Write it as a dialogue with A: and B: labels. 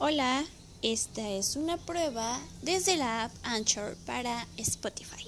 A: Hola, esta es una prueba desde la app Anchor para Spotify.